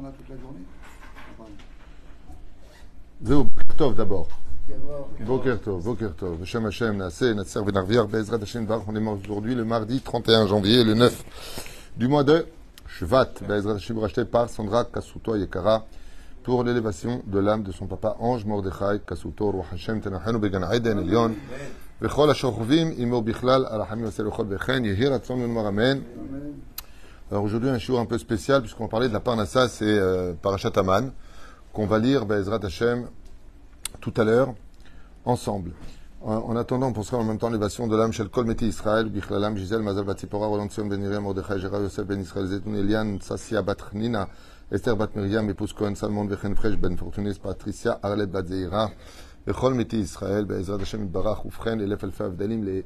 On a toute la journée. זהו, בוקר טוב d'abord. Boker Tov, Boker Tov. Hashem Hashem, Nassé, Natser Benarviar, Bezrat Hashem Bar. On est mort aujourd'hui, le mardi 31 janvier, le 9 du mois de Shvat. Bezrat Hashem racheté par Sandra Kasuto Yekara pour l'élévation de l'âme de son papa Ange Mordechai Kasuto, Roi Hashem Tenachenu Began Aiden Elion. וכל השוכבים עמו בכלל, הרחמים עשה לכל וכן, יהי רצון ונאמר אמן. alors aujourd'hui, un jour un peu spécial, puisqu'on parlait de la Parnassa, c'est euh, qu'on va lire, ben Bezrat Hashem, tout à l'heure, ensemble. En, attendant, on pensera en même temps l'évasion de l'âme Shel Kol Meti Israël, Bichlalam, Gisèle, Mazal Batipora Roland Sion, Benirem, Mordechai, Yosef, Ben Israël, Zetoun, Elian, Sassia, Batnina, Esther, Bat Miriam, Épouse Cohen, Salmon, Vechen Fresh, Ben Fortunis, Patricia, Arlette, Bat Zeira, Bechol Meti Israël, ben Bezrat Hashem, Barach, Oufren, Elef, Elfe, Avdalim, les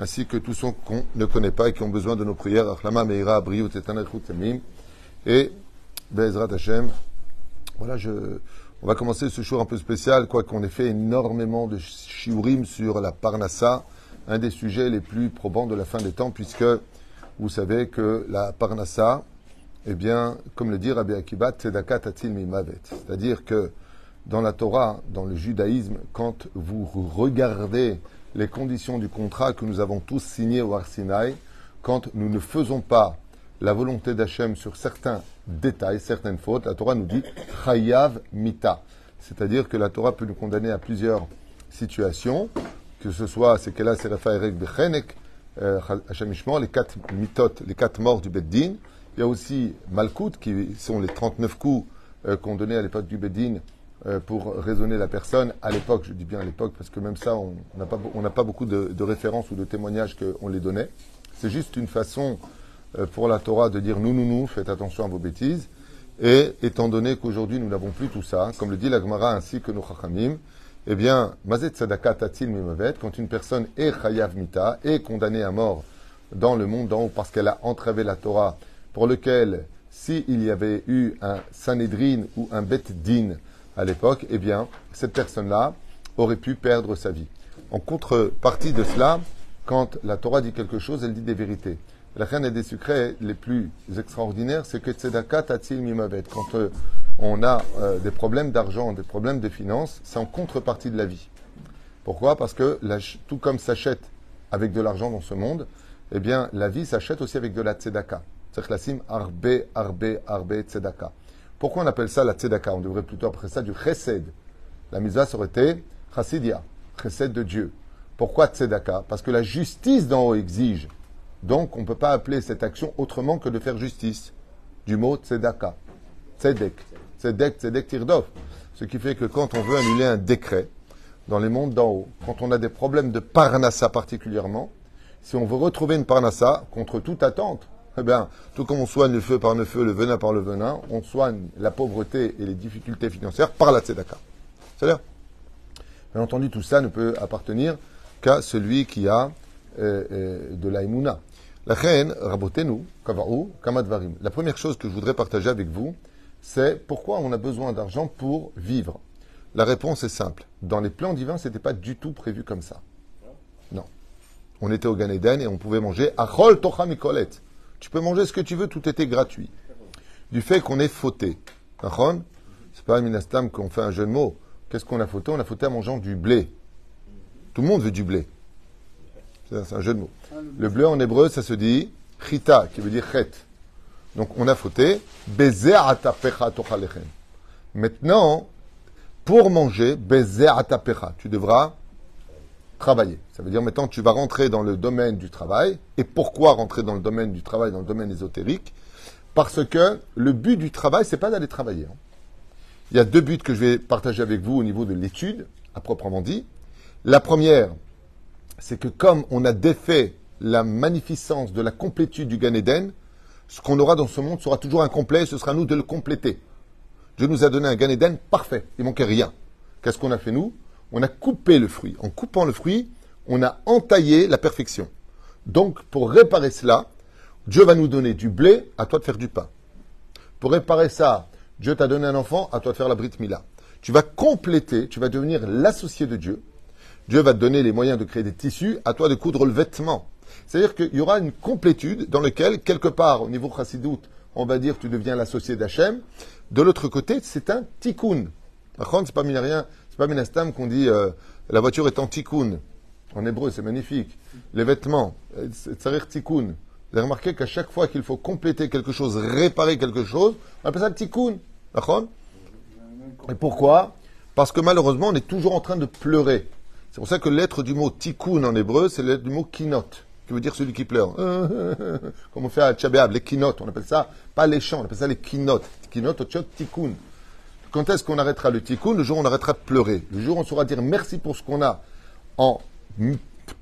ainsi que tous ceux qu'on ne connaît pas et qui ont besoin de nos prières. Achlama Meira, Briut, Tamim. Et Bezrat Hashem. Voilà, on va commencer ce jour un peu spécial, quoi qu'on ait fait énormément de shiurim sur la Parnassa, un des sujets les plus probants de la fin des temps, puisque vous savez que la Parnassa, eh bien, comme le dit Rabbi Akibat, Tzedaka Tatil Mimavet. C'est-à-dire que dans la Torah, dans le judaïsme, quand vous regardez les conditions du contrat que nous avons tous signé au Arsinaï, quand nous ne faisons pas la volonté d'Hachem sur certains détails, certaines fautes, la Torah nous dit Chayav Mita. C'est-à-dire que la Torah peut nous condamner à plusieurs situations, que ce soit c'est qu'elle a Serafa Erek Bechenek, les quatre mitot, les quatre morts du Beddin. Il y a aussi Malkout, qui sont les 39 coups qu'on donnait à l'époque du Beddin pour raisonner la personne à l'époque, je dis bien à l'époque parce que même ça, on n'a pas, beaucoup de, références ou de témoignages qu'on les donnait. C'est juste une façon pour la Torah de dire nous, nous, nous, faites attention à vos bêtises. Et étant donné qu'aujourd'hui nous n'avons plus tout ça, comme le dit la Gemara ainsi que nos Chachamim, eh bien, Mazet Tzedaka Tatil Mimavet, quand une personne est Chayav Mita, est condamnée à mort dans le monde d'en haut parce qu'elle a entravé la Torah, pour lequel, s'il y avait eu un Sanhedrin ou un Bet Din, à l'époque, eh bien, cette personne-là aurait pu perdre sa vie. En contrepartie de cela, quand la Torah dit quelque chose, elle dit des vérités. La reine des secrets les plus extraordinaires, c'est que tzedaka tatil mimavet. Quand euh, on a euh, des problèmes d'argent, des problèmes de finances, c'est en contrepartie de la vie. Pourquoi? Parce que la, tout comme s'achète avec de l'argent dans ce monde, eh bien, la vie s'achète aussi avec de la tzedaka. C'est-à-dire arbe, arbe, arbe, tzedaka. Pourquoi on appelle ça la tzedaka? On devrait plutôt appeler ça du chesed. La mitzvah été chassidia, chesed de Dieu. Pourquoi tzedaka? Parce que la justice d'en haut exige. Donc on ne peut pas appeler cette action autrement que de faire justice. Du mot tzedaka. Tzedek. Tzedek, tzedek tirdof. Ce qui fait que quand on veut annuler un décret dans les mondes d'en haut, quand on a des problèmes de parnassa particulièrement, si on veut retrouver une parnassa contre toute attente, eh tout comme on soigne le feu par le feu, le venin par le venin, on soigne la pauvreté et les difficultés financières par la tzedaka. C'est-à-dire, bien entendu, tout ça ne peut appartenir qu'à celui qui a euh, euh, de l'aïmouna. La reine, rabotenu, kamadvarim. La première chose que je voudrais partager avec vous, c'est pourquoi on a besoin d'argent pour vivre. La réponse est simple. Dans les plans divins, ce n'était pas du tout prévu comme ça. Non. On était au Gan Eden et on pouvait manger achol tocha mikolet. Tu peux manger ce que tu veux, tout était gratuit. Du fait qu'on est fauté. C'est pas minastam qu'on fait un jeu de mots. Qu'est-ce qu'on a fauté? On a fauté en mangeant du blé. Tout le monde veut du blé. C'est un jeu de mots. Le bleu en hébreu, ça se dit chita, qui veut dire chet. Donc on a fauté. Maintenant, pour manger, tu devras travailler. Ça veut dire maintenant tu vas rentrer dans le domaine du travail. Et pourquoi rentrer dans le domaine du travail, dans le domaine ésotérique? Parce que le but du travail, c'est pas d'aller travailler. hein. Il y a deux buts que je vais partager avec vous au niveau de l'étude, à proprement dit. La première, c'est que comme on a défait la magnificence de la complétude du Gan Eden, ce qu'on aura dans ce monde sera toujours incomplet, ce sera à nous de le compléter. Dieu nous a donné un Gan Eden parfait, il manquait rien. Qu'est-ce qu'on a fait nous? On a coupé le fruit. En coupant le fruit, on a entaillé la perfection. Donc, pour réparer cela, Dieu va nous donner du blé, à toi de faire du pain. Pour réparer ça, Dieu t'a donné un enfant, à toi de faire la Brit Mila. Tu vas compléter, tu vas devenir l'associé de Dieu. Dieu va te donner les moyens de créer des tissus, à toi de coudre le vêtement. C'est-à-dire qu'il y aura une complétude dans laquelle, quelque part, au niveau chassidout, on va dire tu deviens l'associé d'Hachem. De l'autre côté, c'est un tikkun. Par contre, c'est pas rien, c'est pas minastam qu'on dit euh, la voiture est en tikkun. En hébreu, c'est magnifique. Les vêtements, c'est tikkun. Vous avez remarqué qu'à chaque fois qu'il faut compléter quelque chose, réparer quelque chose, on appelle ça tikkun. D'accord? Et pourquoi? Parce que malheureusement, on est toujours en train de pleurer. C'est pour ça que l'être du mot tikkun en hébreu, c'est l'être du mot kinot qui veut dire celui qui pleure. Comme on fait à Tchabéab, les kinotes, on appelle ça, pas les chants, on appelle ça les kinotes. Kinotes, tikkun. Quand est-ce qu'on arrêtera le tikkun? Le jour où on arrêtera de pleurer. Le jour où on saura dire merci pour ce qu'on a en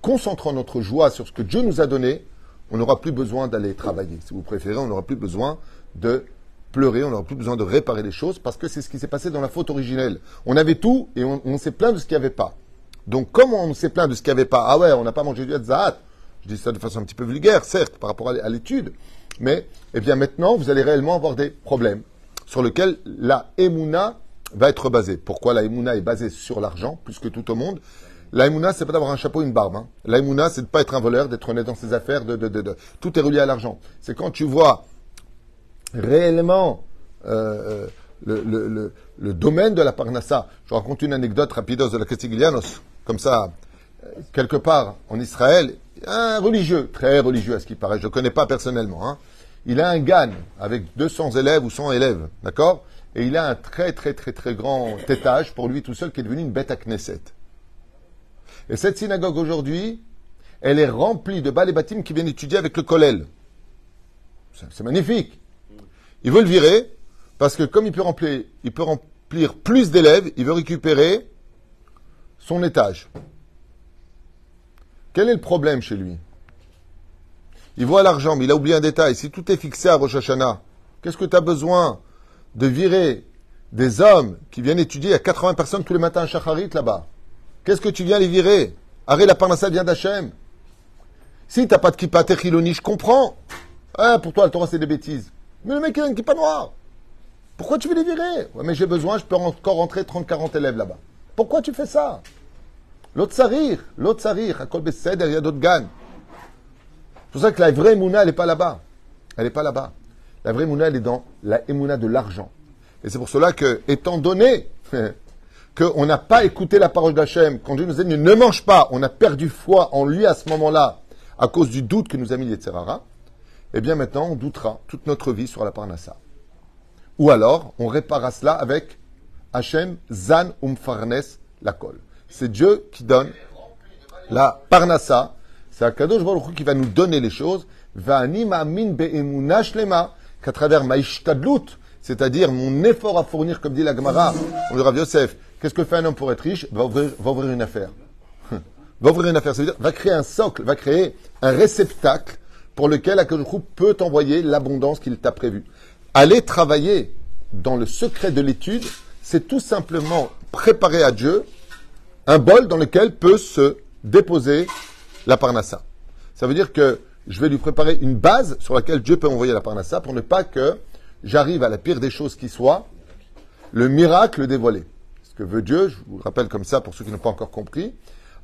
concentrant notre joie sur ce que Dieu nous a donné, on n'aura plus besoin d'aller travailler. Si vous préférez, on n'aura plus besoin de pleurer, on n'aura plus besoin de réparer les choses parce que c'est ce qui s'est passé dans la faute originelle. On avait tout et on, s'est plaint de ce qu'il n'y avait pas. Donc, comme on s'est plaint de ce qu'il n'y avait pas, ah ouais, on n'a pas mangé du Zahat, je dis ça de façon un petit peu vulgaire, certes, par rapport à l'étude, mais eh bien maintenant, vous allez réellement avoir des problèmes sur lesquels la Emouna va être basée. Pourquoi la Emouna est basée sur l'argent, plus que tout au monde? La Emouna, c'est pas d'avoir un chapeau et une barbe. Hein. La Emouna, c'est de pas être un voleur, d'être honnête dans ses affaires, tout est relié à l'argent. C'est quand tu vois réellement euh, le, le, domaine de la Parnassa. Je raconte une anecdote rapide de la Castiglianos, comme ça, euh, quelque part en Israël, un religieux, très religieux à ce qui paraît, je ne connais pas personnellement. Hein. Il a un GAN avec 200 élèves ou 100 élèves, d'accord? Et il a un très très très très grand étage pour lui tout seul qui est devenu une bête à Knesset. Et cette synagogue aujourd'hui, elle est remplie de bâtim qui viennent étudier avec le Kollel. C'est magnifique. Il veut le virer parce que comme il peut remplir plus d'élèves, il veut récupérer son étage. Quel est le problème chez lui? Il voit l'argent, mais il a oublié un détail. Si tout est fixé à Rosh qu'est-ce que tu as besoin de virer des hommes qui viennent étudier à 80 personnes tous les matins à Shacharit là-bas? Qu'est-ce que tu viens les virer? Arrête la parnassa vient d'Hachem. Si tu n'as pas de kippa techiloni, je comprends. Ah, pour toi, le Torah, c'est des bêtises. Mais le mec, il a une kippa noire. Pourquoi tu veux les virer? Mais j'ai besoin, je peux encore rentrer 30-40 élèves là-bas. Pourquoi tu fais ça? L'autre sarir, l'autre sarir, à Kol il d'autres gannes. C'est pour ça que la vraie Mouna, elle n'est pas là-bas. Elle n'est pas là-bas. La vraie Mouna, elle est dans la Emouna de l'argent. Et c'est pour cela que, étant donné qu'on n'a pas écouté la parole d'Hachem, quand Dieu nous a dit ne mange pas, on a perdu foi en lui à ce moment-là, à cause du doute que nous a mis les Tzerara, eh bien maintenant, on doutera toute notre vie sur la Parnassa. Ou alors, on réparera cela avec Hachem Zan Umfarnes la colle. C'est Dieu qui donne la parnassa. C'est Akadosh Baruch qui va nous donner les choses. Qu'à travers maïshtadlut, c'est-à-dire mon effort à fournir, comme dit la Gemara, on Rav Yosef, qu'est-ce que fait un homme pour être riche? Va ouvrir, une affaire. va ouvrir une affaire, ça veut dire va créer un socle, va créer un réceptacle pour lequel Akadosh peut envoyer l'abondance qu'il t'a prévue. Aller travailler dans le secret de l'étude, c'est tout simplement préparer à Dieu un bol dans lequel peut se déposer la parnassa. Ça veut dire que je vais lui préparer une base sur laquelle Dieu peut envoyer la parnassa pour ne pas que j'arrive à la pire des choses qui soit, le miracle dévoilé. Ce que veut Dieu, je vous rappelle comme ça pour ceux qui n'ont pas encore compris,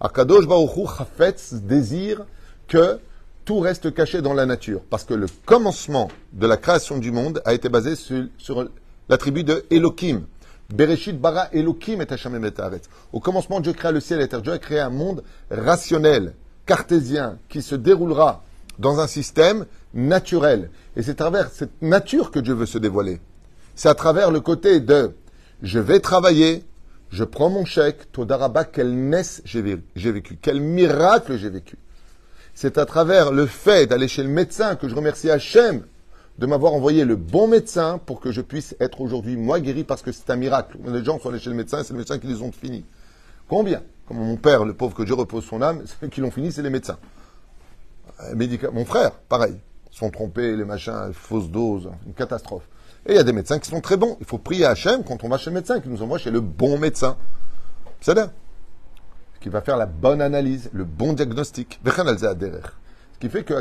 Akadosh Baruchu Chafetz désire que tout reste caché dans la nature. Parce que le commencement de la création du monde a été basé sur, l'attribut de Elohim. Bereshit bara Elohim et Au commencement, Dieu créa le ciel et la terre. Dieu a créé un monde rationnel, cartésien, qui se déroulera dans un système naturel. Et c'est à travers cette nature que Dieu veut se dévoiler. C'est à travers le côté de je vais travailler, je prends mon chèque, Todaraba, quelle naisse j'ai vécu, quel miracle j'ai vécu. C'est à travers le fait d'aller chez le médecin que je remercie Hachem de m'avoir envoyé le bon médecin pour que je puisse être aujourd'hui moi guéri parce que c'est un miracle. Les gens sont allés chez le médecin c'est le médecin qui les ont finis. Combien Comme mon père, le pauvre que Dieu repose son âme, ceux qui l'ont fini, c'est les médecins. Euh, mon frère, pareil. sont trompés, les machins, fausses doses, une catastrophe. Et il y a des médecins qui sont très bons. Il faut prier Hachem quand on va chez le médecin, qui nous envoie chez le bon médecin. C'est là. Qui va faire la bonne analyse, le bon diagnostic. Ce qui fait que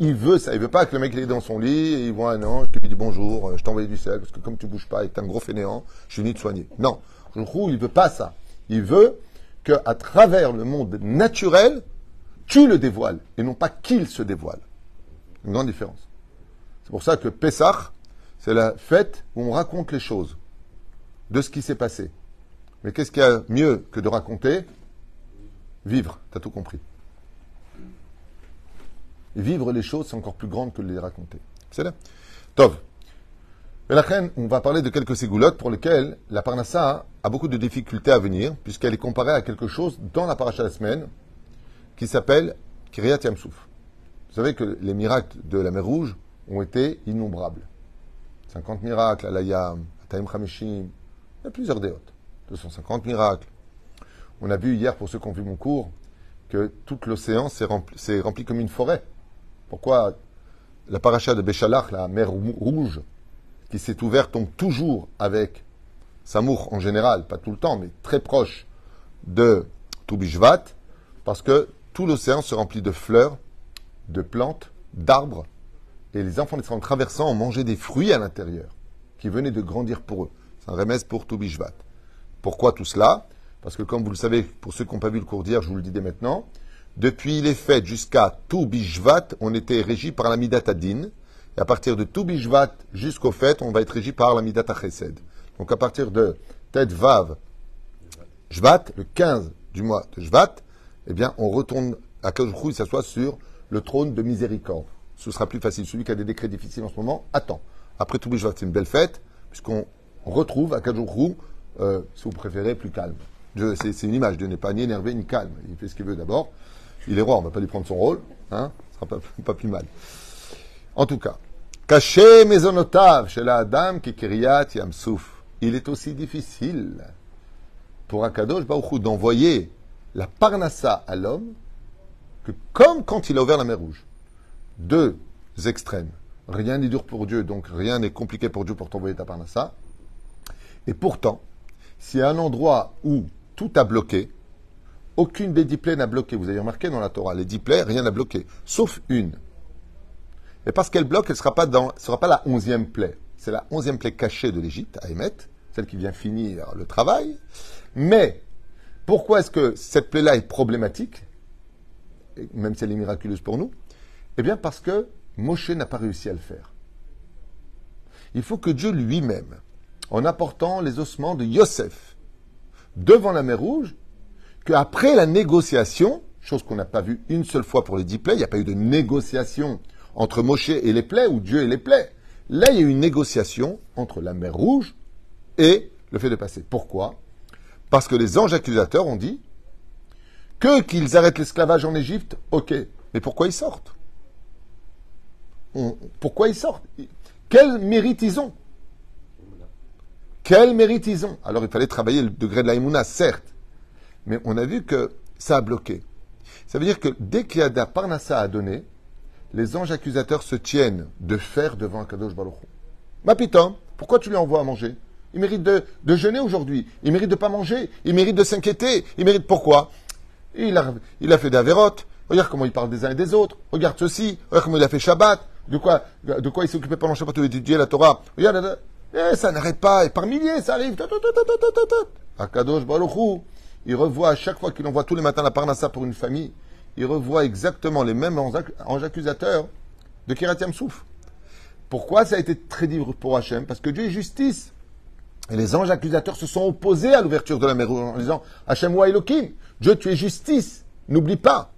il veut ça. Il veut pas que le mec il est dans son lit et il voit un ange qui lui dit bonjour, je t'ai envoyé du sel parce que comme tu bouges pas et que es un gros fainéant, je suis venu te soigner. Non. Il veut pas ça. Il veut que à travers le monde naturel, tu le dévoiles et non pas qu'il se dévoile. Une grande différence. C'est pour ça que Pessah, c'est la fête où on raconte les choses de ce qui s'est passé. Mais qu'est-ce qu'il y a mieux que de raconter? Vivre, tu as tout compris. vivre les choses, c'est encore plus grand que de les raconter. C'est là. Tov. On va parler de quelques ségoulottes pour lesquelles la Parnassa a beaucoup de difficultés à venir, puisqu'elle est comparée à quelque chose dans la paracha de la semaine qui s'appelle Kiryat Yamsouf. Vous savez que les miracles de la mer Rouge ont été innombrables. 50 miracles, à l'Ayam, à Taïm Hameshim, il y a plusieurs déotes. 250 miracles. On a vu hier, pour ceux qui ont vu mon cours, que tout l'océan s'est rempli, comme une forêt. Pourquoi la paracha de Béchalach, la mer rouge, qui s'est ouverte tombe toujours avec Samour en général, pas tout le temps, mais très proche de Toubishvat, parce que tout l'océan se remplit de fleurs, de plantes, d'arbres, et les enfants d'Israël traversant ont mangé des fruits à l'intérieur, qui venaient de grandir pour eux. C'est un remède pour Toubishvat. Pourquoi tout cela? Parce que comme vous le savez, pour ceux qui n'ont pas vu le cours d'hier, je vous le dis dès maintenant, depuis les fêtes jusqu'à Toubishvat, on était régi par la Midat Adin, et à partir de Toubishvat jusqu'aux fêtes, on va être régi par la Midat Chesed. Donc à partir de Tet Vav Jvat, le 15 du mois de Jvat, eh bien, on retourne à il s'assoit sur le trône de miséricorde. Ce sera plus facile. Celui qui a des décrets difficiles en ce moment, attends. Après Toubishvat, c'est une belle fête, puisqu'on retrouve à Kajouchou euh, si vous préférez, plus calme. C'est une image, Dieu n'est pas ni énervé ni calme. Il fait ce qu'il veut d'abord. Il est roi, on ne va pas lui prendre son rôle. Hein ce sera pas, plus mal. En tout cas, caché maisonotave chez la dame qui Kiryat Yamsouf. Il est aussi difficile pour Akadosh Baruch d'envoyer la parnassa à l'homme que comme quand il a ouvert la mer Rouge. Deux extrêmes. Rien n'est dur pour Dieu, donc rien n'est compliqué pour Dieu pour t'envoyer ta parnassa. Et pourtant, s'il y a un endroit où tout a bloqué, aucune des dix plaies n'a bloqué. Vous avez remarqué dans la Torah, les dix plaies, rien n'a bloqué, sauf une. Et parce qu'elle bloque, elle ne sera sera pas la onzième plaie. C'est la onzième plaie cachée de l'Égypte, à émettre, celle qui vient finir le travail. Mais pourquoi est-ce que cette plaie-là est problématique, même si elle est miraculeuse pour nous? Eh bien parce que Moshe n'a pas réussi à le faire. Il faut que Dieu lui-même en apportant les ossements de Yosef devant la mer Rouge, qu'après la négociation, chose qu'on n'a pas vue une seule fois pour les dix plaies, il n'y a pas eu de négociation entre Moshe et les plaies, ou Dieu et les plaies. Là, il y a eu une négociation entre la mer Rouge et le fait de passer. Pourquoi? Parce que les anges accusateurs ont dit que qu'ils arrêtent l'esclavage en Égypte, ok, mais pourquoi ils sortent? Pourquoi ils sortent? Quel mérite ils ont? Quel mérite ils ont? Alors il fallait travailler le degré de la certes, mais on a vu que ça a bloqué. Ça veut dire que dès qu'il y a Parnassa à donner, les anges accusateurs se tiennent de faire devant Kadosh Baruch Ma piton, pourquoi tu lui envoies à manger? Il mérite de, jeûner aujourd'hui. Il mérite de pas manger. Il mérite de s'inquiéter. Il mérite pourquoi? Il a, il a fait des avérotes. Regarde comment il parle des uns et des autres. Regarde ceci. Regarde comment il a fait Shabbat. De quoi, de quoi il s'est occupé pendant Shabbat de étudier la Torah. Regarde, eh, ça n'arrête pas, et par milliers, ça arrive. Akadosh Baruchou, il revoit à chaque fois qu'il envoie tous les matins la parnassa pour une famille, il revoit exactement les mêmes anges accusateurs de Kiratiam Souf. Pourquoi ça a été très dur pour Hachem? Parce que Dieu est justice. Et les anges accusateurs se sont opposés à l'ouverture de la mer en disant Hachem wa Elohim, Dieu tu es justice, n'oublie pas.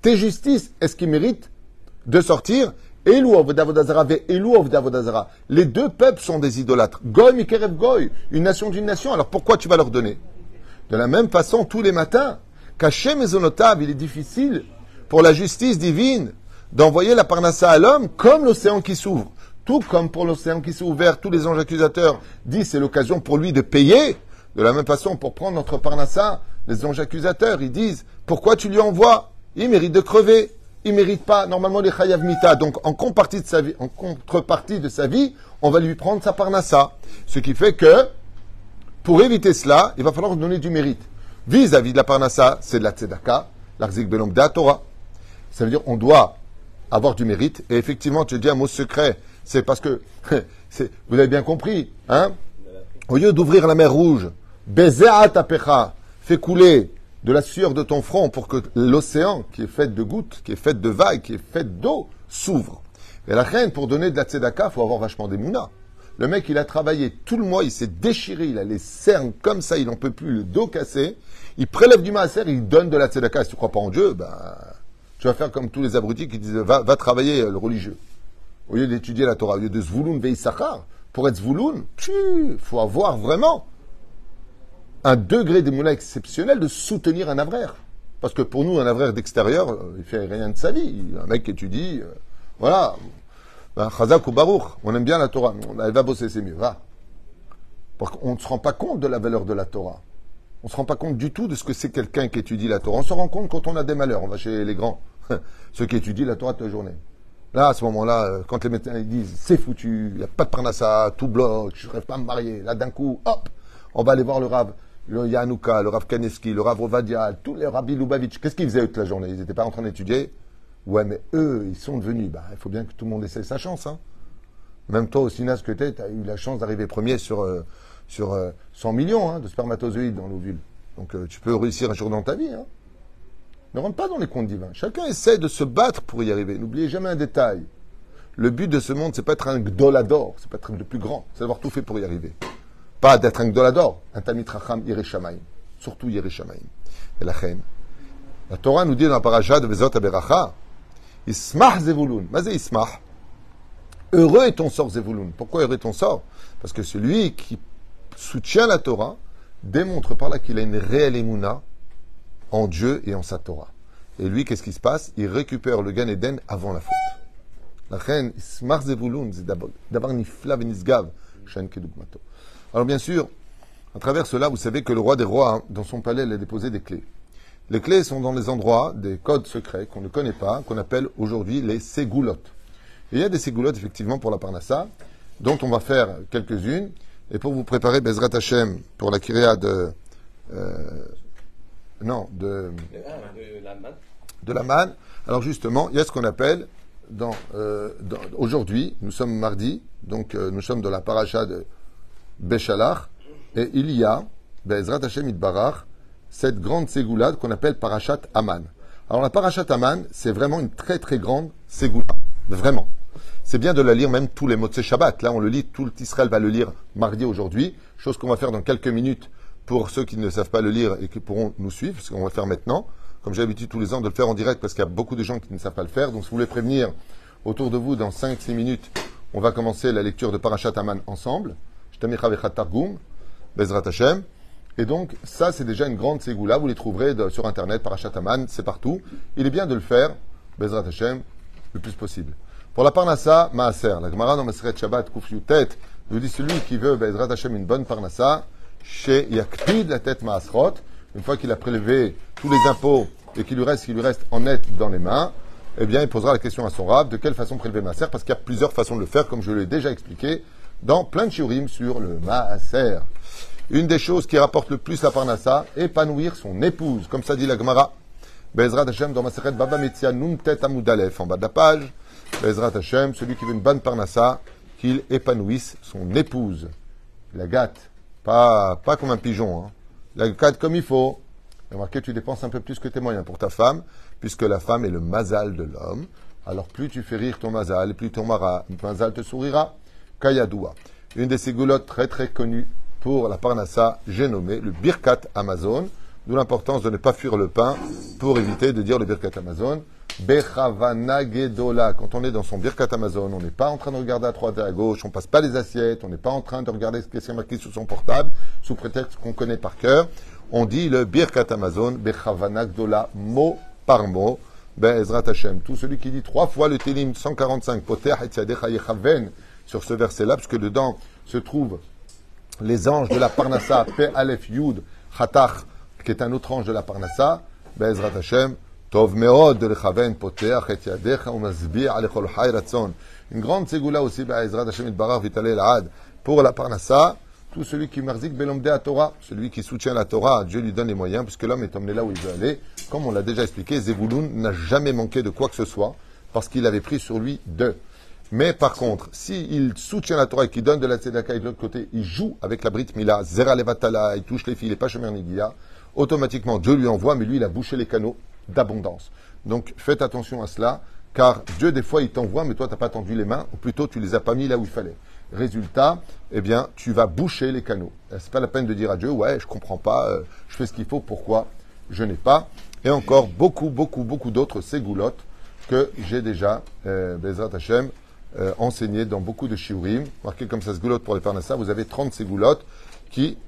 Tes justice, est-ce qu'il mérite de sortir? Les deux peuples sont des idolâtres. Goy Mikerev Goy, une nation d'une nation. Alors pourquoi tu vas leur donner? De la même façon, tous les matins, caché Mésonotables, il est difficile pour la justice divine d'envoyer la parnassa à l'homme comme l'océan qui s'ouvre. Tout comme pour l'océan qui s'est ouvert, tous les anges accusateurs disent c'est l'occasion pour lui de payer. De la même façon, pour prendre notre parnassa, les anges accusateurs, ils disent pourquoi tu lui envoies? Il mérite de crever. il mérite pas normalement les chayav mita. Donc en contrepartie de sa vie, en contrepartie de sa vie, on va lui prendre sa parnassa. Ce qui fait que pour éviter cela, il va falloir donner du mérite. Vis-à-vis de la parnassa, c'est de la tzedaka, l'arzik belomda Torah. Ça veut dire on doit avoir du mérite. Et effectivement, tu dis un mot secret. C'est parce que, vous avez bien compris, hein? Au lieu d'ouvrir la mer rouge, Bezeat apecha, fais couler de la sueur de ton front pour que l'océan, qui est fait de gouttes, qui est fait de vagues, qui est fait d'eau, s'ouvre. Et la reine, pour donner de la tzedaka, faut avoir vachement des mounas. Le mec, il a travaillé tout le mois, il s'est déchiré, il a les cernes comme ça, il n'en peut plus, le dos cassé. Il prélève du maaser, il donne de la tzedaka. Si tu crois pas en Dieu, ben, tu vas faire comme tous les abrutis qui disent va, va travailler euh, le religieux. Au lieu d'étudier la Torah, au lieu de Zvouloun Veissachar, pour être Zvouloun, il faut avoir vraiment un degré de moulin exceptionnel de soutenir un avraire. Parce que pour nous, un avraire d'extérieur, euh, il fait rien de sa vie. Un mec qui étudie, euh, voilà. Baruch, on aime bien la Torah. Elle va bosser, c'est mieux, va. On ne se rend pas compte de la valeur de la Torah. On ne se rend pas compte du tout de ce que c'est quelqu'un qui étudie la Torah. On se rend compte quand on a des malheurs. On va chez les grands, ceux qui étudient la Torah toute la journée. Là, à ce moment-là, euh, quand les médecins disent c'est foutu, il n'y a pas de parnassa, tout bloque, je ne rêve pas à me marier, là d'un coup, hop, on va aller voir le Rav le Yanouka, le Rav Kaneski, le Rav Rovadia, tous les Rabbi Lubavitch, qu'est-ce qu'ils faisaient toute la journée? Ils n'étaient pas en train d'étudier? Ouais, mais eux, ils sont devenus. Bah, il faut bien que tout le monde essaie sa chance. Hein. Même toi, au SINAS que tu as eu la chance d'arriver premier sur, euh, sur 100 euh, millions hein, de spermatozoïdes dans l'ovule. Donc euh, tu peux réussir un jour dans ta vie. Hein. Ne rentre pas dans les comptes divins. Chacun essaie de se battre pour y arriver. N'oubliez jamais un détail. Le but de ce monde, c'est pas être un gdolador, c'est pas être le plus grand, c'est d'avoir tout fait pour y arriver. Pas d'être un gdolador, un tamit racham ireshamaim. Surtout ireshamaim. Et la reine. La Torah nous dit dans la paracha de Vezot Aberacha, Ismach Zevulun. Mazé Ismach. Heureux est ton sort, Zevulun. Pourquoi heureux est ton sort? Parce que celui qui soutient la Torah démontre par là qu'il a une réelle émouna en Dieu et en sa Torah. Et lui, qu'est-ce qui se passe? Il récupère le Gan Eden avant la faute. La reine Ismach Zevulun, d'abord Nifla Venisgav, Shen Kedugmato. Alors bien sûr, à travers cela, vous savez que le roi des rois, hein, dans son palais, il a déposé des clés. Les clés sont dans les endroits des codes secrets qu'on ne connaît pas, qu'on appelle aujourd'hui les ségoulottes. il y a des ségoulottes, effectivement, pour la Parnassa, dont on va faire quelques-unes. Et pour vous préparer Bezrat Hashem pour la Kiria de. Euh, non, de. De la manne. Alors justement, il y a ce qu'on appelle, euh, aujourd'hui, nous sommes mardi, donc euh, nous sommes dans la paracha de Béchalach, et il y a, Bezrat Hashem Itbarach, cette grande ségoulade qu'on appelle Parashat Aman. Alors la Parashat Aman, c'est vraiment une très très grande ségoulade, vraiment. C'est bien de la lire même tous les mots de Shabbat. Là, on le lit, tout l'Israël va le lire mardi aujourd'hui, chose qu'on va faire dans quelques minutes pour ceux qui ne savent pas le lire et qui pourront nous suivre, ce qu'on va faire maintenant. Comme j'ai l'habitude tous les ans de le faire en direct parce qu'il y a beaucoup de gens qui ne savent pas le faire. Donc si vous voulez prévenir autour de vous, dans 5-6 minutes, on va commencer la lecture de Parashat Aman ensemble. Bezrat Hashem. Et donc, ça, c'est déjà une grande ségoula. Vous les trouverez sur Internet, Parashat Aman, c'est partout. Il est bien de le faire, Bezrat Hashem, le plus possible. Pour la Parnassa, Maaser, la Gemara dans Maseret Shabbat, Kuf Yutet, nous dit celui qui veut, Bezrat Hashem, une bonne Parnassa, chez Yakpid, la tête Maasrot, une fois qu'il a prélevé tous les impôts et qu'il lui reste, qu'il lui reste en net dans les mains, eh bien, il posera la question à son rab de quelle façon prélever Maaser, parce qu'il y a plusieurs façons de le faire, comme je l'ai déjà expliqué dans plein de shiurim sur le Maaser. Une des choses qui rapporte le plus la Parnassa, épanouir son épouse. Comme ça dit la Gemara. Bezrat Hashem dans Maseret Baba Metzia Numtet Amoudalef en bas de la page. Bezrat Hashem, celui qui veut une bonne Parnassa, qu'il épanouisse son épouse. La gâte. Pas, pas comme un pigeon. Hein. La gâte comme il faut. Remarquez, tu dépenses un peu plus que tes moyens pour ta femme, puisque la femme est le mazal de l'homme. Alors plus tu fais rire ton mazal, plus ton mazal te sourira. Kayadoua. Une de ces goulottes très très connues pour la Parnassa, j'ai nommé le Birkat Amazon, d'où l'importance de ne pas fuir le pain pour éviter de dire le Birkat Amazon. Bechavana Gedola. Quand on est dans son Birkat Amazon, on n'est pas en train de regarder à droite et à gauche, on passe pas les assiettes, on n'est pas en train de regarder ce qui est marqué sur son portable, sous prétexte qu'on connaît par cœur. On dit le Birkat Amazon, Bechavana Gedola, mot par mot. Be'ezrat Hashem. Tout celui qui dit trois fois le Télim 145, Poter et sur ce verset-là, puisque dedans se trouve les anges de la Parnassa, P. Aleph Yud, Khatach, qui est un autre ange de la Parnassa, Bezrat Hashem, Tov Meod, Rechaven, Poteach, Et Yadecha, Umazbi, Alechol Hayratzon. Une grande ségoula aussi, Bezrat Hashem, Itbarach, Vitale, Lahad, pour la Parnassa. Tout celui qui marzik belomde à Torah, celui qui soutient la Torah, Dieu lui donne les moyens, puisque l'homme est emmené là où il veut aller. Comme on l'a déjà expliqué, Zevulun n'a jamais manqué de quoi que ce soit, parce qu'il avait pris sur lui deux. Mais par contre, s'il soutient la Torah et qu'il donne de la tzedaka et de l'autre côté, il joue avec la Brit Mila, Zera Levatala, il touche les filles, les pas Nigia, automatiquement Dieu lui envoie, mais lui il a bouché les canaux d'abondance. Donc faites attention à cela, car Dieu des fois il t'envoie, mais toi tu n'as pas tendu les mains, ou plutôt tu les as pas mis là où il fallait. Résultat, eh bien, tu vas boucher les canaux. C'est pas la peine de dire à Dieu, ouais, je comprends pas, euh, je fais ce qu'il faut, pourquoi je n'ai pas. Et encore beaucoup, beaucoup, beaucoup d'autres ségoulottes que j'ai déjà, euh, Bezrat Hashem, euh, enseigné dans beaucoup de shiurim. Marqué comme ça, ségoulotte pour les ça, vous avez 30 ségoulottes qui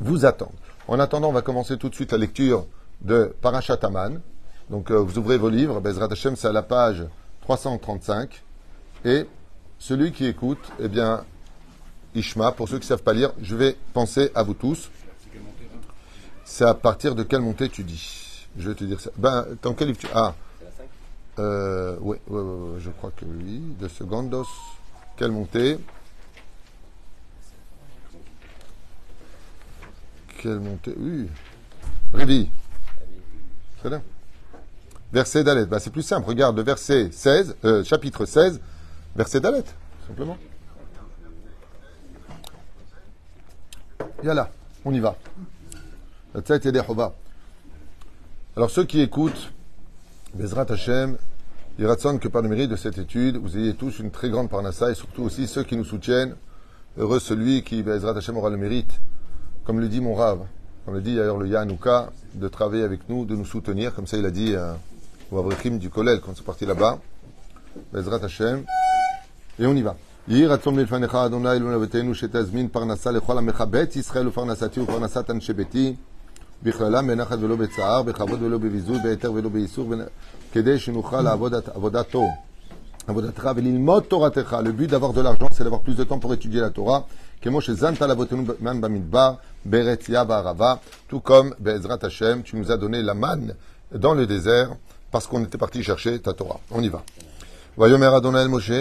vous attendent. En attendant, on va commencer tout de suite la lecture de Parashat Aman. Donc, euh, vous ouvrez vos livres, Bezrat Hashem, c'est à la page 335. Et celui qui écoute, eh bien, Ishma, pour ceux qui ne savent pas lire, je vais penser à vous tous. C'est à partir de quelle montée tu dis? Je vais te dire ça. Ben, dans quel livre tu. Ah euh, oui, je crois que oui. De secondos. Quelle montée? Quelle montée? Oui. Révi. C'est bien. Verset d'Alet. Ben, c'est plus simple. Regarde verset 16, euh, chapitre 16, verset d'Alet, simplement. Yalla, on y va. Alors ceux qui écoutent, Bezrat Hashem, il ratson que par le mérite de cette étude, vous ayez tous une très grande parnassa et surtout aussi ceux qui nous soutiennent. Heureux celui qui, Bezrat Hashem, aura le mérite, comme le dit mon Rav, comme le dit d'ailleurs le Yanouka, de travailler avec nous, de nous soutenir, comme ça il a dit euh, au Avrechim du Kolel quand c'est parti là-bas. Bezrat Hashem. Et on y va. יהי רצון מלפניך, אדוני אלוהינו אבותינו, שתזמין פרנסה לכל עמך בית ישראל ופרנסתי ופרנסת אנשי ביתי, בכללם בנחת ולא בצער, בכבוד ולא בביזוי, בהיתר ולא באיסור, כדי שנוכל לעבוד עבודתו, עבודתך וללמוד תורתך. Le but d'avoir de l'argent, c'est d'avoir plus de temps pour étudier la Torah. כמו שזנת לאבותינו מן במדבר, בארץ יה בערבה, tout comme, בעזרת השם, tu nous as donné la manne dans le désert, parce qu'on était parti chercher ta Torah. On y va. ויאמר אדוני אל משה,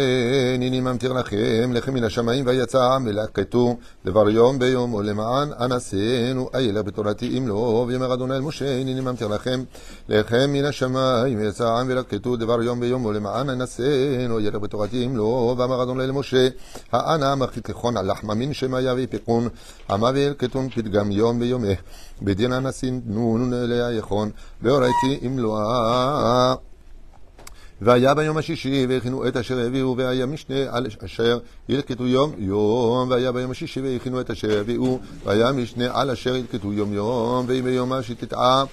הנני ממטיר לכם, לחם מן השמיים ויצא העם ולקטו דבר יום ביום ולמען אנסינו איילה בתורתי אם לא. ויאמר אדוני אל משה, הנני ממטיר לכם, לחם מן השמיים ויצא העם ולקטו דבר יום ביום ולמען אנסינו איילה בתורתי אם לא. ואמר אדוני אל משה, האנה מרחיק לכון על לחמה מן שמיה ויפקון, עמה וילקטון פתגם יום ביומך, בדין אנסין נון אליה יכון, והוריתי אם לא והיה ביום השישי והכינו את אשר הביאו והיה משנה על אשר ילקטו יום יום והיה ביום השישי והכינו את אשר הביאו והיה משנה על אשר ילקטו יום יום ואם ביום השתתעה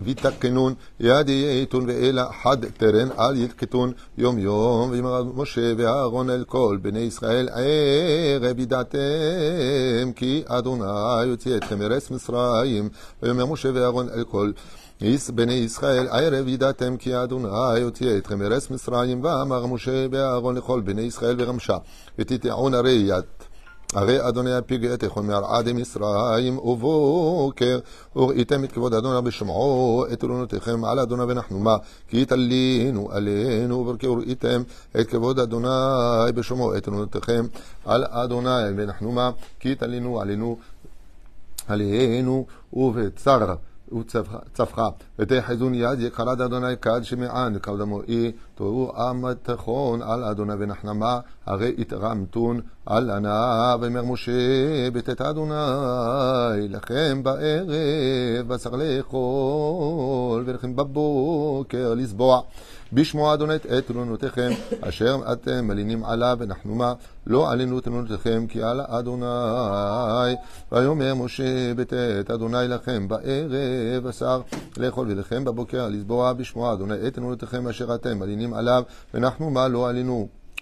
ותקנון יד יתון ואלה חד תרן על ילקטון יום יום ויאמר משה ואהרון אל כל בני ישראל ערב ידעתם כי אדוני יוציא אתכם ארץ מצרים ויאמר משה ואהרון אל כל איס בני ישראל, ערב ידעתם כי אדוני הוציא אתכם ארץ מצרים, ואמר משה ואהרון לכל בני ישראל ורמשה, ותטעון הרי יד. הרי אדוני הפיג אתכם מארעד מצרים, ובוקר וראיתם את כבוד אדוני בשמעו, את עלונותיכם על אדוני ונחנומה, כי תלינו עלינו, וברכי וראיתם את כבוד אדוני בשמעו, את עלונותיכם על אדוני ונחנומה, כי תלינו עלינו עלינו ובצר. וצפחה, ותחזון יד יקרד אדוני כד שמען קדמואי, תורו עם תכון על אדוני ונחנמה, הרי התרמתון על ענה, ואמר משה, בתת אדוני, לכם בערב בשר לאכול, ולכם בבוקר לסבוע. בשמוע אדוני את תלונותיכם, אשר אתם מלינים עליו, ונחנומה, לא עלינו תלונותיכם, כי על אדוני. ויאמר משה בתת אדוני לכם בערב בשר לאכול ולכם בבוקר לסבוע בשמוע אדוני את תלונותיכם, אשר אתם מלינים עליו, ונחנומה לא עלינו.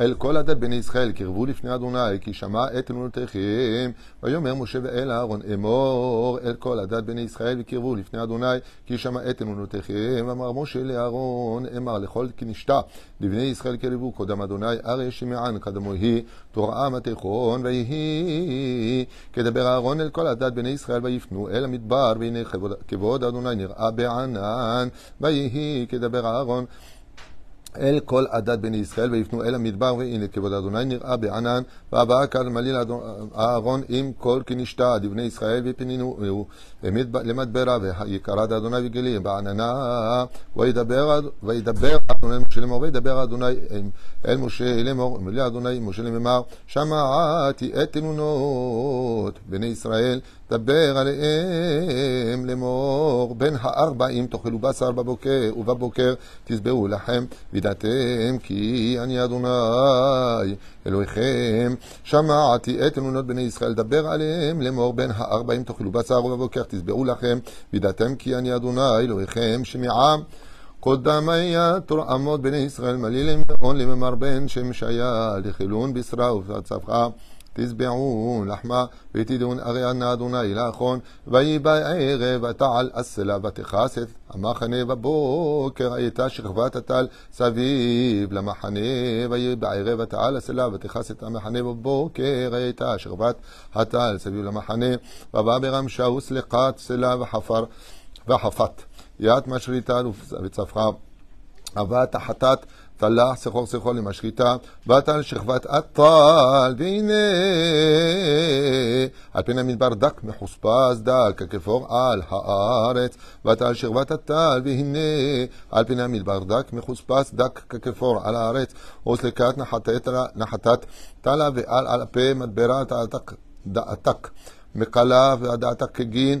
אל כל הדת בני ישראל קרבו לפני אדוני, כי שמע את תלונותיכם. ויאמר משה ואל אהרון אמור אל כל הדת בני ישראל וקרבו לפני אדוני, כי שמע את תלונותיכם. אמר משה לאהרון אמר לכל כנשתה לבני ישראל קרבו קודם אדוני, הרי שמען קדמוהי תוראה מתכון, ויהי כדבר אהרון אל כל הדת בני ישראל ויפנו אל המדבר, והנה כבוד, כבוד אדוני נראה בענן, ויהי כדבר אהרון אל כל עדת בני ישראל, ויפנו אל המדבר, והנה כבוד אדוני נראה בענן, והבאה כאן מליל אהרון עם כל כנשתה לבני ישראל, ופנינו למדברה, ויקרד אדוני וגלי בעננה, וידבר אדוני משה לאמור, וידבר אדוני אל משה לאמור, מליל אדוני משה לאמר, שמעתי את תלונות בני ישראל, דבר עליהם לאמור, בין הארבעים תאכלו בשר בבוקר, ובבוקר תשבעו לכם, וידעתם כי אני אדוני אלוהיכם. שמעתי את תלונות בני ישראל, דבר עליהם לאמור, בין הארבעים תאכלו בשר, ובבוקר תשבעו לכם, וידעתם כי אני אדוני אלוהיכם, שמיעם. קודם היה תורעמות בני ישראל מלילים מאוד לממר בן שמשיה לחילון בשרה ובצבחה תשבעו לחמה ותדעון הרי ענה אדוני לאחון ויהי בערב ותעל הסלע ותכסת המחנה בבוקר הייתה שכבת הטל סביב למחנה ויהי בערב ותעל הסלע ותכסת המחנה בבוקר הייתה שכבת הטל סביב למחנה ובא ברמשה וסלקת סלע וחפר וחפת יד משריתה וצפחה אבת החטאת תלח סחור סחור למשחיתה, ועטל שכבת עטל, והנה על פני המדבר דק מחוספס דק, ככפור על הארץ, ועטל שכבת עטל, והנה על פני המדבר דק מחוספס דק, ככפור על הארץ, וסלקת נחתת תלה ועל על הפה מדברה דעתק. מקלה והדעתה כגין,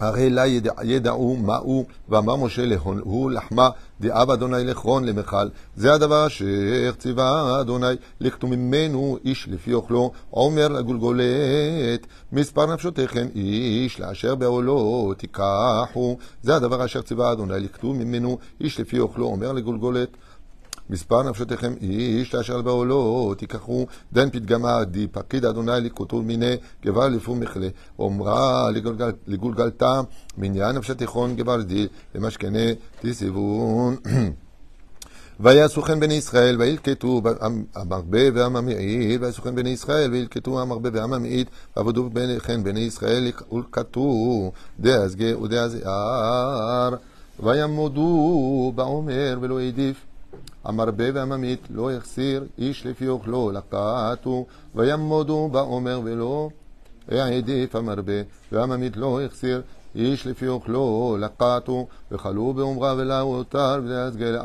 הרי לה ידע, ידעו מהו, ואמר משה להון, הוא לחמה דאב אדוני לכרון למכל. זה הדבר אשר ציווה אדוני, לקטו ממנו איש לפי אוכלו, עומר לגולגולת, מספר נפשותיכם איש, לאשר בעולו תיקחו. זה הדבר אשר ציווה אדוני, לקטו ממנו איש לפי אוכלו, עומר לגולגולת. מספר נפשותיכם איש לאשר בעולו, תיקחו דן פתגמה די פקיד אדוני ליקוטו מיני גבר לפו מכלה, אומרה לגולגלתה מניין נפשתיכון גבר די למשכנה תסיבון. ויעשו כן בני ישראל, וילקטו המרבה והממעיט, ויעשו כן בני ישראל, וילקטו המרבה והממעיט, ועבדו כן בני ישראל, ולקטו דאזגה ודאזער, וימודו בעומר ולא העדיף. המרבה והממית לא יחסיר איש לפי אוכלו לקטו וימודו בעומר ולא העדיף המרבה והממית לא יחסיר איש לפי אוכלו לקטו וחלו באומרה ולאו הותר ולהסגל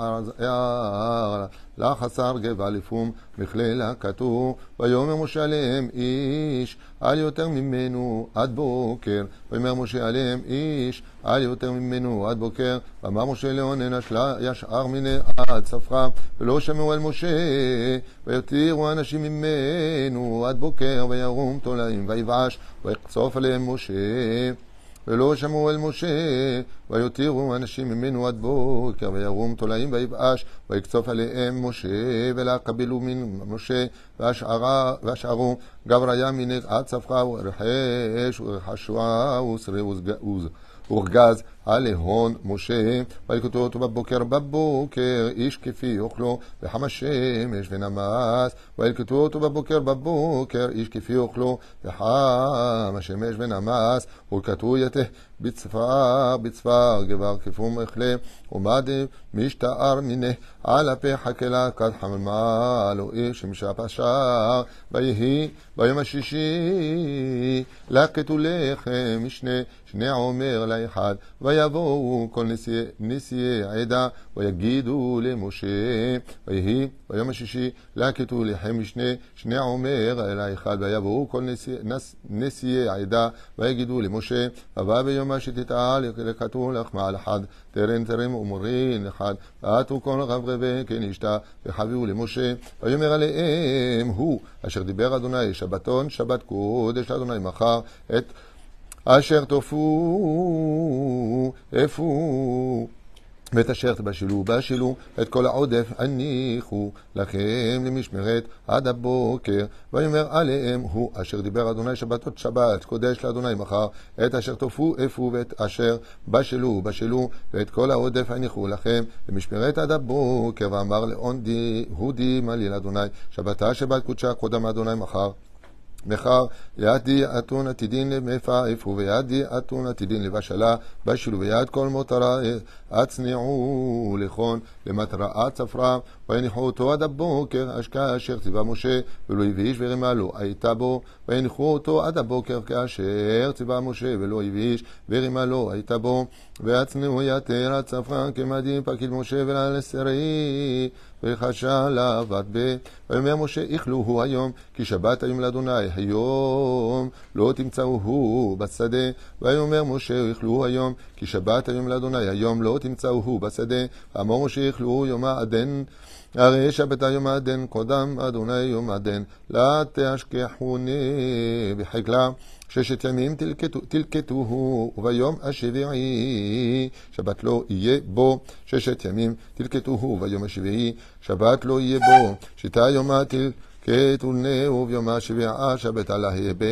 לחסר גבע לפום מכלה לקטו ויאמר משה עליהם איש אל יותר ממנו עד בוקר. ויאמר משה עליהם איש אל יותר ממנו עד בוקר. ואמר משה לאונן ישאר מיני עד ספרה ולא שמעו אל משה ויותירו אנשים ממנו עד בוקר וירום תולעים ויבעש ויקצוף עליהם משה ולא שמעו אל משה, ויותירו אנשים ממנו עד בוקר, וירום תולעים ויבאש, ויקצוף עליהם משה, ולה קבלו מן משה, והשארו גבריה מנך עד צפחה, ורחש, ורחשועה, ושרי וזגז. הורגז עליהון משה, ויקטו אותו בבוקר בבוקר, איש כפי אוכלו, וחם השמש ונמס, וילקטו אותו בבוקר בבוקר, איש כפי אוכלו, וחם השמש ונמס, ולקטו יתה בצפר, בצפר, גבר כפו מכלה, ומד משתער מיני, על הפה חכלה, כד חממה, לא איש משפשר, ויהי ביום השישי, לקטו לחם משנה, שני עומר לאחד, ויבואו כל נשיאי, העדה, ויגידו למשה, ויהי ביום השישי, להכתו לחם משנה, שני עומר אל האחד, ויבואו כל נשיאי, העדה, ויגידו למשה, הבא ביום השתתאה לכתו לך מעל אחד, תרן תרם ומורין אחד, ועטו כל רבי כן אשתה, וחביאו למשה, ויאמר עליהם הוא, אשר דיבר אדוני, שבתון, שבת קודש לאדוני מחר, את אשר תופו, אפו, ואת אשר תבשלו, בשלו, את כל העודף הניחו לכם למשמרת עד הבוקר. ויאמר עליהם הוא אשר דיבר אדוני שבתות שבת, קודש לאדוני מחר, את אשר תופו אפו ואת אשר בשלו, בשלו, ואת כל העודף הניחו לכם למשמרת עד הבוקר. ואמר לאון די, הודי מליל אדוני, שבתה שבת קודשה קודם אדוני מחר. מחר ידי אתון עתידין למפעפו וידי אתון עתידין לבשלה בשלו ויד כל מותרה הצניעו לכון למטרה צפרה ויניחו אותו עד הבוקר כאשר ציווה משה ולא הבאיש ורימה לו הייתה בו. ויניחו אותו עד הבוקר כאשר ציווה משה ולא הבאיש ורימה לו הייתה בו. ויצנעו יתר הצפרה כמדים פקיד משה ולסרי וחשה לעבד ב. ויאמר משה איכלוהו היום כי שבת היום לאדוני היום לא תמצאוהו בשדה. ויאמר משה איכלוהו היום כי שבת היום לאדוני היום לא תמצאוהו בשדה. ואמר משה איכלוהו יום העדן הרי יום הדן קודם אדוני יום הדן לא תשכחוני בחקלה ששת ימים תלקטוהו וביום השביעי שבת לא יהיה בו ששת ימים תלקטוהו ויום השביעי שבת לא יהיה בו שיטה יומה תלקטונהו ביום השביעה שבת עלה יהיה בה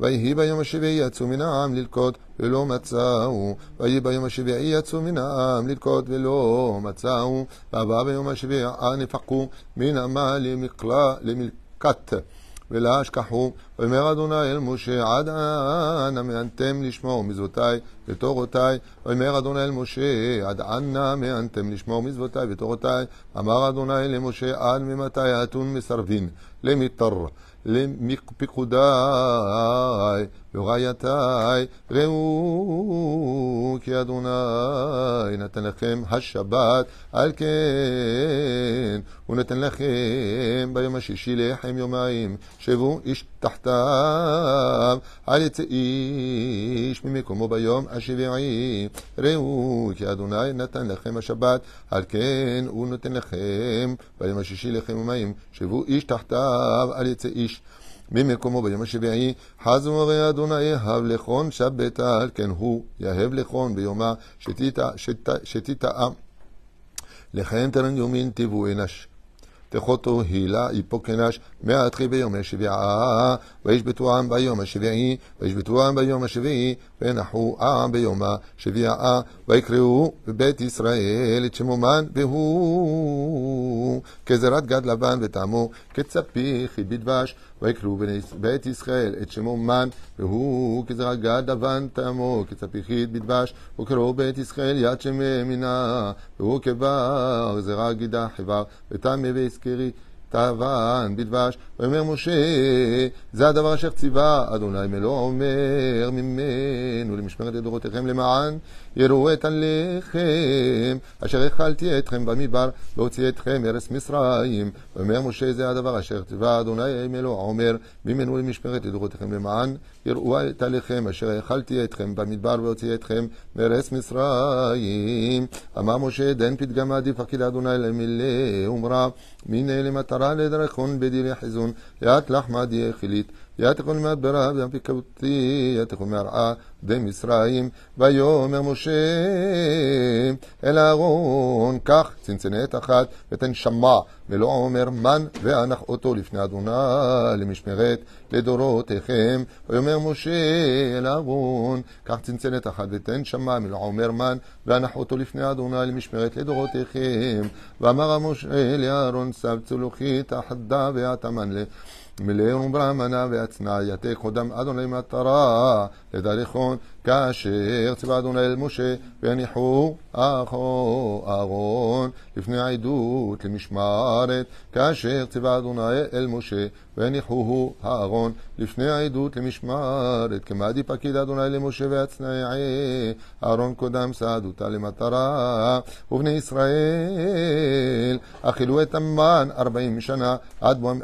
ויהי ביום השביעי יצאו מן העם ללקוט ולא מצאו ויהי ביום השביעי יצאו מן העם ללקוט ולא מצאו והבא ביום השביעה נפקו מן עמה למלקט ולא אשכחו, ואומר אדוני אל משה, עד אנה מענתם לשמור מזבותי ותורותי, ואומר אדוני אל משה, עד אנה מענתם לשמור מזבותי ותורותי, אמר אדוני למשה, עד ממתי אתון מסרבין, למיתר, לפיקודי ורעייתי, ראו כי אדוני נתן לכם השבת, על כן הוא נתן לכם ביום השישי לחם יומיים, שבו איש תחתיו, על יצא איש ממקומו ביום השביעי, ראו כי אדוני נתן לכם השבת, על כן הוא נותן לכם ביום השישי לחם יומיים, שבו איש תחתיו, על יצא איש ממקומו ביום השביעי, חזו הרי אדוני יהב לכון שבתה, על כן הוא יהב לכון ביומה שתיטעה. לכן תרן יומין תבואי אנש. תחותו הילה יפוקנש מהתחיל ביום השביעה, וישבתו העם ביום השביעי, וישבתו העם ביום השביעי, ונחו העם ביום השביעה, ויקראו בבית ישראל את שמומן, והוא כזרת גד לבן וטעמו כצפיח בדבש, ויקראו בית ישראל את שמו מן, והוא כזרע גד לבן טעמו, כצפיחית בדבש, וקראו בית ישראל יד שמי מינה, והוא כבר זרע גידה חיבר, וטמא והזכרי. תאוון בדבש, ויאמר משה, זה הדבר אשר ציווה אדוני מלוא אומר ממנו למשמרת לדורותיכם למען יראו את הלחם אשר אכלתי אתכם במדבר להוציא אתכם ארץ מצרים. ואומר משה זה הדבר אשר ציווה אדוני מלוא אומר ממנו למשמרת לדורותיכם למען יראו את הלחם אשר אכלתי אתכם במדבר והוציא אתכם מארץ מצרים. אמר משה דן פתגם עדיף פקיד אדוני למילי אומרה מיני למטרה לדרכון בדירי חיזון לאט לחמה די חילית יתכון מהדברה והפיקותי יתכון מהרעה די מצרים ויאמר משה אל אהרון קח צנצנת אחת ותן שמע ולא אומר מן ואנח אותו לפני אדוני למשמרת לדורותיכם ויאמר משה אל אהרון קח צנצנת אחת ותן שמע ולא אומר מן ואנח אותו לפני אדוני למשמרת לדורותיכם ואמר משה לאהרון סב צלוחית אחדה ואתמן מלאו ברמנה ועצנא יתה קודם אדוני מטרה לדריכון כאשר ציווה אדוני אל משה, והניחו אחו אהרון לפני העדות למשמרת, כאשר ציווה אדוני אל משה, והניחוהו הארון לפני העדות למשמרת, כמעדי פקיד אדוני למשה והצנעי, אהרון קודם סעדותה למטרה, ובני ישראל אכילו את המן ארבעים שנה עד בואם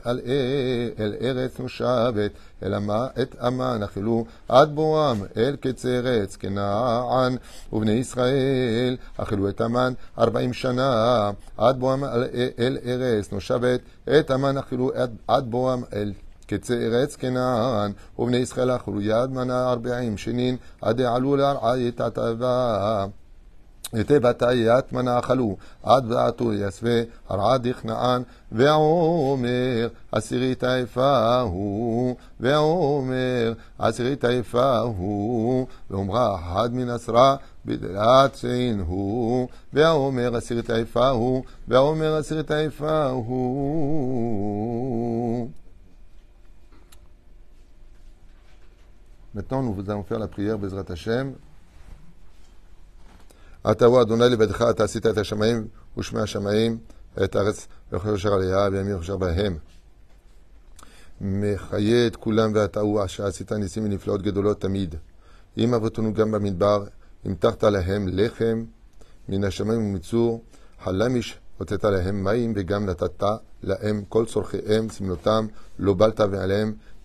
אל ארץ נושבת. אלא מה? את אמן אכלו עד בואם אל קצה ארץ כנען, ובני ישראל אכלו את המן ארבעים שנה. עד בואם אל ארץ נושבת, את המן אכלו עד בואם אל קצה ארץ כנען, ובני ישראל אכלו יד מנה ארבעים שנין. עד יעלו לארעי תתבה. תיבתיית מנה אכלו, עד ועתו יסווה, הרעד יכנען, ועומר עשירית היפה הוא, ועומר עשירית היפה הוא, ואומרה אחד מן עשרה בדלת שאין הוא, והעומר עשירית היפה הוא, והעומר עשירית היפה הוא. Maintenant, nous allons faire la prière Bezrat Hashem. עתה אדוני לבדך, אתה עשית את השמיים ושמי השמיים, את הארץ וכל אשר עליה וימיר אשר בהם. מחיה את כולם ואתה הוא אשר עשית ניסים ונפלאות גדולות תמיד. אם אבותינו גם במדבר, המתחת להם לחם מן השמיים ומצור, חלמיש הוצאת להם מים וגם נתת להם כל צורכיהם, סמלותם, לא בלת ועליהם,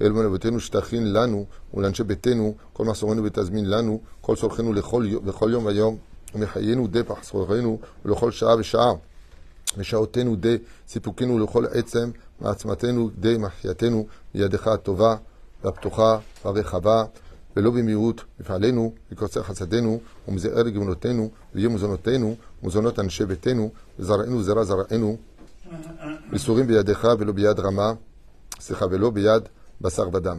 יהי רצון לפניך אדוני אלו מלאבותינו שתכין לנו ולאנשי ביתנו, כל מסורנו ותזמין לנו, כל צורכנו לכל, לכל יום ויום, ומחיינו די פחסורנו ולכל שעה ושעה, ושעותינו די סיפוקנו לכל עצם, מעצמתנו די מחייתנו, מידך הטובה והפתוחה והרחבה, ולא במהירות מפעלנו, וקוצר חסדנו, ומזער לגמלותינו, ויהיה מזונותינו, מזונות אנשי ביתנו, וזרענו זרע זרענו, מסורים בידיך ולא ביד רמה, סליחה, ולא ביד בשר ודם.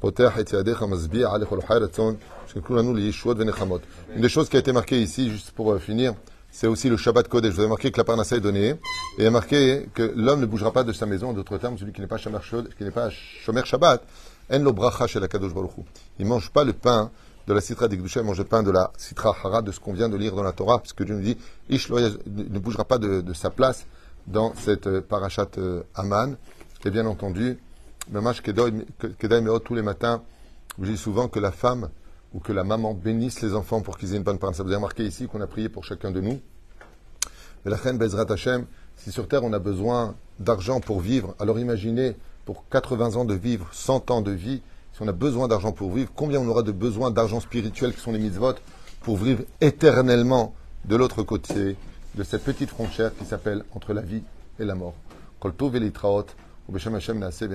פותח את ידיך משביע עליך ולחי רצון, שכלו לנו לישועות ונחמות. Une des choses qui a été marquée ici, juste pour finir, c'est aussi le Shabbat Kodesh. Vous avez marqué que la parnassa est donnée, et il y a marqué que l'homme ne bougera pas de sa maison, en d'autres termes, celui qui n'est pas Shomer, qui n'est pas Shomer Shabbat, en lo bracha shel Kadosh Baruch Hu. Il ne mange pas le pain de la citra d'Ikdusha, il mange le pain de la citra hara, de ce qu'on vient de lire dans la Torah, parce que Dieu nous dit, Ish ne bougera pas de, de sa place dans cette parachat Aman. Et bien entendu, Mamash Kedai Meot, tous les matins, je dis souvent que la femme ou que la maman bénisse les enfants pour qu'ils aient une bonne parole. Ça vous avez remarqué ici qu'on a prié pour chacun de nous. Et la reine Bezrat Hashem, si sur terre on a besoin d'argent pour vivre, alors imaginez pour 80 ans de vivre, 100 ans de vie, si on a besoin d'argent pour vivre, combien on aura de besoin d'argent spirituel qui sont les mitzvot pour vivre éternellement de l'autre côté de cette petite frontière qui s'appelle entre la vie et la mort. Koltov et ou Hashem Naaseh